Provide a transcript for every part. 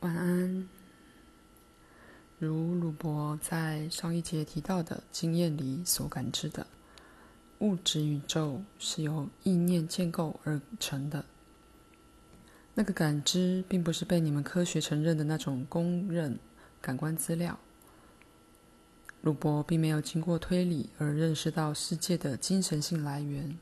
晚安。如鲁伯在上一节提到的经验里所感知的，物质宇宙是由意念建构而成的。那个感知并不是被你们科学承认的那种公认感官资料。鲁伯并没有经过推理而认识到世界的精神性来源，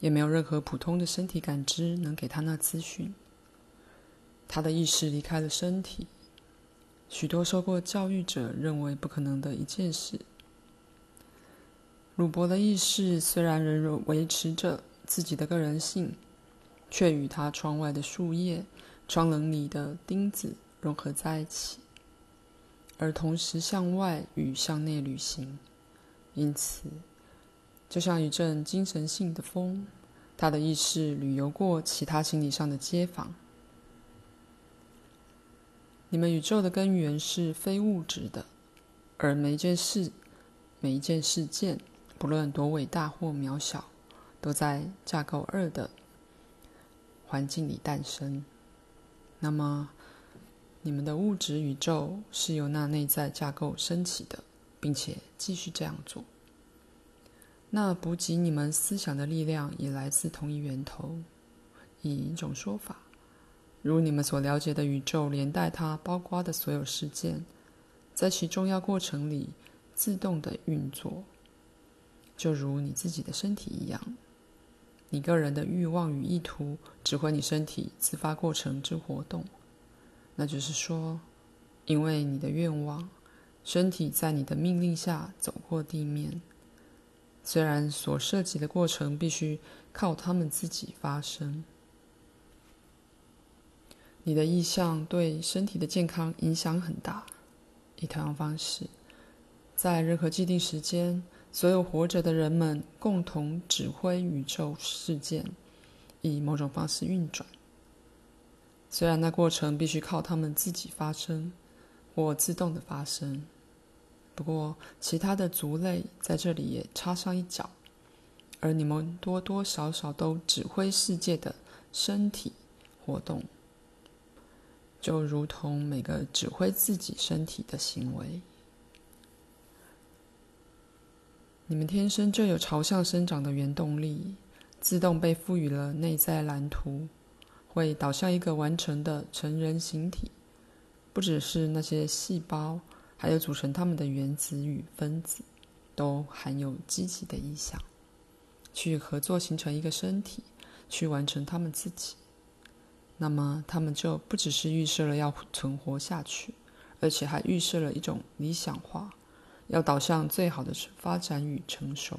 也没有任何普通的身体感知能给他那资讯。他的意识离开了身体，许多受过教育者认为不可能的一件事。鲁伯的意识虽然仍维持着自己的个人性，却与他窗外的树叶、窗棱里的钉子融合在一起，而同时向外与向内旅行。因此，就像一阵精神性的风，他的意识旅游过其他心理上的街坊。你们宇宙的根源是非物质的，而每一件事、每一件事件，不论多伟大或渺小，都在架构二的环境里诞生。那么，你们的物质宇宙是由那内在架构升起的，并且继续这样做。那补给你们思想的力量也来自同一源头。以一种说法。如你们所了解的宇宙，连带它包括的所有事件，在其重要过程里自动的运作，就如你自己的身体一样。你个人的欲望与意图指挥你身体自发过程之活动。那就是说，因为你的愿望，身体在你的命令下走过地面。虽然所涉及的过程必须靠他们自己发生。你的意向对身体的健康影响很大。以同样方式，在任何既定时间，所有活着的人们共同指挥宇宙事件，以某种方式运转。虽然那过程必须靠他们自己发生，或自动的发生，不过其他的族类在这里也插上一脚，而你们多多少少都指挥世界的身体活动。就如同每个指挥自己身体的行为，你们天生就有朝向生长的原动力，自动被赋予了内在蓝图，会导向一个完成的成人形体。不只是那些细胞，还有组成它们的原子与分子，都含有积极的意向，去合作形成一个身体，去完成他们自己。那么，他们就不只是预设了要存活下去，而且还预设了一种理想化，要导向最好的发展与成熟。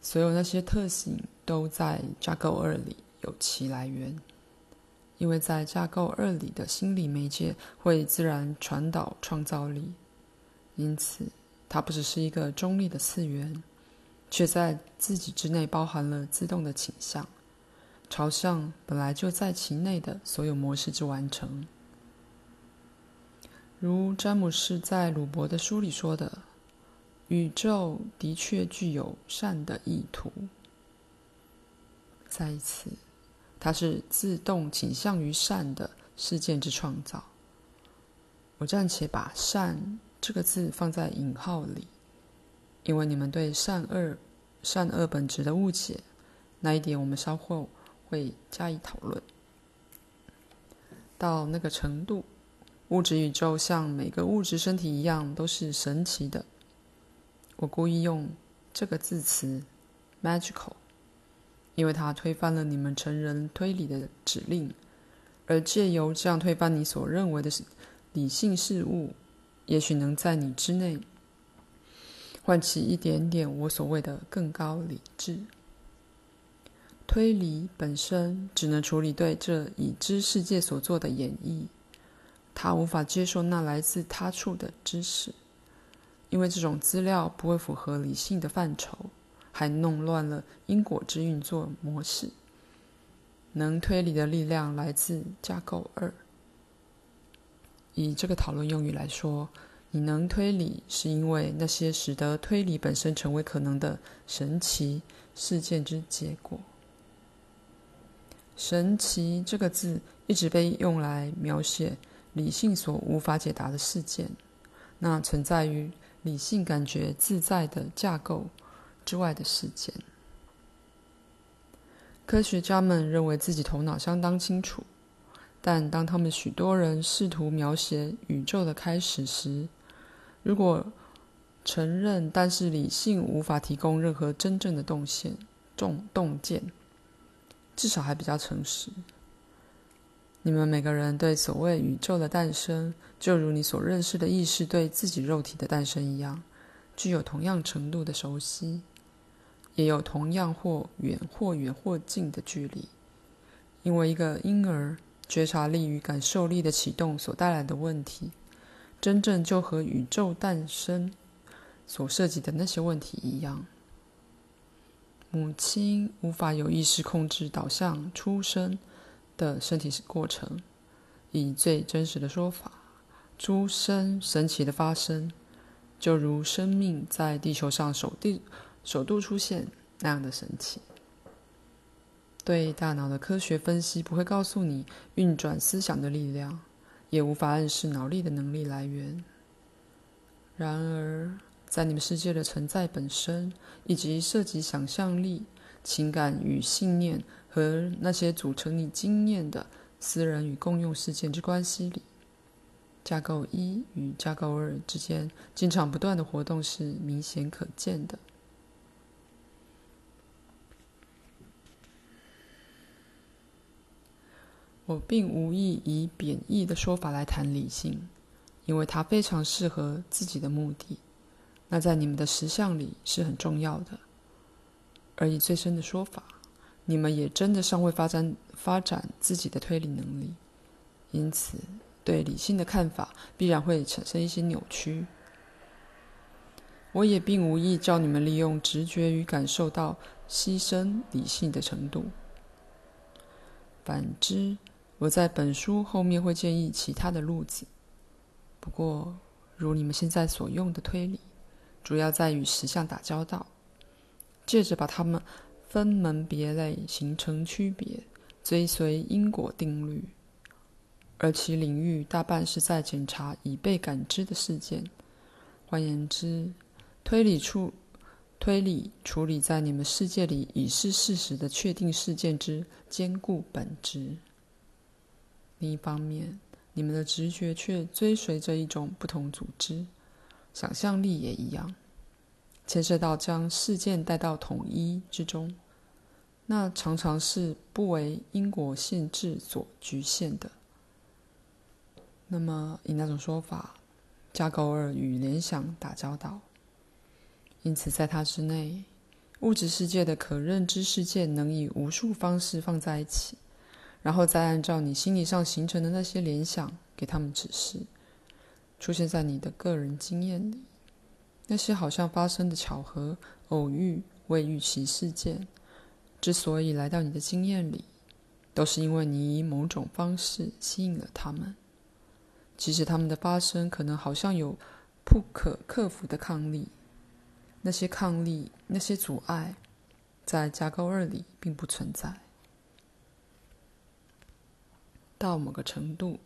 所有那些特性都在架构二里有其来源，因为在架构二里的心理媒介会自然传导创造力，因此它不只是一个中立的次元，却在自己之内包含了自动的倾向。朝向本来就在其内的所有模式之完成，如詹姆士在鲁伯的书里说的：“宇宙的确具有善的意图。”再一次，它是自动倾向于善的事件之创造。我暂且把“善”这个字放在引号里，因为你们对善恶、善恶本质的误解，那一点我们稍后。会加以讨论。到那个程度，物质宇宙像每个物质身体一样都是神奇的。我故意用这个字词 “magical”，因为它推翻了你们成人推理的指令，而借由这样推翻你所认为的理性事物，也许能在你之内唤起一点点我所谓的更高理智。推理本身只能处理对这已知世界所做的演绎，它无法接受那来自他处的知识，因为这种资料不会符合理性的范畴，还弄乱了因果之运作模式。能推理的力量来自架构二。以这个讨论用语来说，你能推理，是因为那些使得推理本身成为可能的神奇事件之结果。神奇这个字一直被用来描写理性所无法解答的事件，那存在于理性感觉自在的架构之外的事件。科学家们认为自己头脑相当清楚，但当他们许多人试图描写宇宙的开始时，如果承认，但是理性无法提供任何真正的洞见，洞洞见，至少还比较诚实。你们每个人对所谓宇宙的诞生，就如你所认识的意识对自己肉体的诞生一样，具有同样程度的熟悉，也有同样或远或远或近的距离。因为一个婴儿觉察力与感受力的启动所带来的问题，真正就和宇宙诞生所涉及的那些问题一样。母亲无法有意识控制导向出生的身体过程，以最真实的说法，出生神奇的发生，就如生命在地球上首地首度出现那样的神奇。对大脑的科学分析不会告诉你运转思想的力量，也无法暗示脑力的能力来源。然而，在你们世界的存在本身，以及涉及想象力、情感与信念。和那些组成你经验的私人与共用事件之关系里，架构一与架构二之间经常不断的活动是明显可见的。我并无意以贬义的说法来谈理性，因为它非常适合自己的目的，那在你们的实相里是很重要的。而以最深的说法。你们也真的尚未发展发展自己的推理能力，因此对理性的看法必然会产生一些扭曲。我也并无意叫你们利用直觉与感受到牺牲理性的程度。反之，我在本书后面会建议其他的路子。不过，如你们现在所用的推理，主要在与实相打交道，借着把它们。分门别类，形成区别，追随因果定律，而其领域大半是在检查已被感知的事件。换言之，推理处推理处理在你们世界里已是事实的确定事件之坚固本质。另一方面，你们的直觉却追随着一种不同组织，想象力也一样。牵涉到将事件带到统一之中，那常常是不为因果限制所局限的。那么，以那种说法，架构二与联想打交道，因此在它之内，物质世界的可认知事件能以无数方式放在一起，然后再按照你心理上形成的那些联想给他们指示，出现在你的个人经验里。那些好像发生的巧合、偶遇、未预期事件，之所以来到你的经验里，都是因为你以某种方式吸引了他们。即使他们的发生可能好像有不可克服的抗力，那些抗力、那些阻碍，在架构二里并不存在。到某个程度，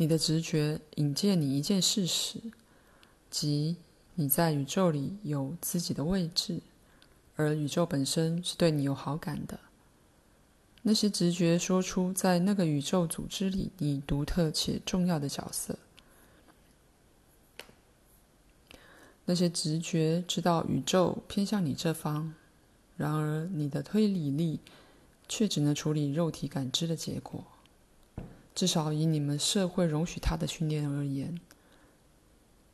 你的直觉引荐你一件事实，即。你在宇宙里有自己的位置，而宇宙本身是对你有好感的。那些直觉说出，在那个宇宙组织里，你独特且重要的角色。那些直觉知道宇宙偏向你这方，然而你的推理力却只能处理肉体感知的结果。至少以你们社会容许他的训练而言，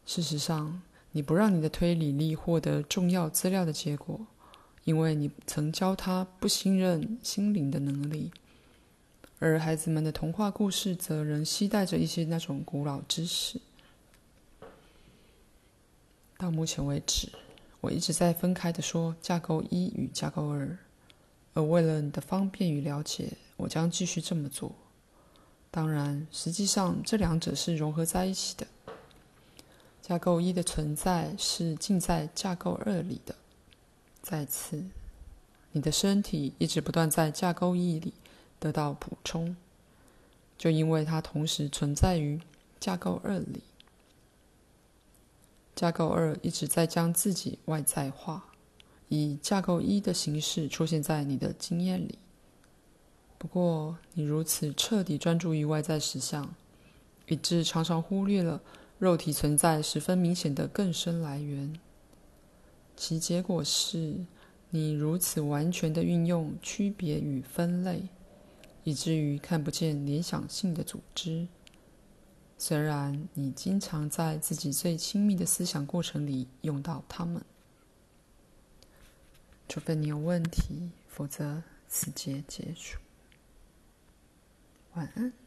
事实上。你不让你的推理力获得重要资料的结果，因为你曾教他不信任心灵的能力，而孩子们的童话故事则仍期待着一些那种古老知识。到目前为止，我一直在分开的说架构一与架构二，而为了你的方便与了解，我将继续这么做。当然，实际上这两者是融合在一起的。架构一的存在是浸在架构二里的。再次，你的身体一直不断在架构一里得到补充，就因为它同时存在于架构二里。架构二一直在将自己外在化，以架构一的形式出现在你的经验里。不过，你如此彻底专注于外在实相，以致常常忽略了肉体存在十分明显的更深来源。其结果是，你如此完全的运用区别与分类，以至于看不见联想性的组织。虽然你经常在自己最亲密的思想过程里用到它们，除非你有问题，否则此节结束。晚安。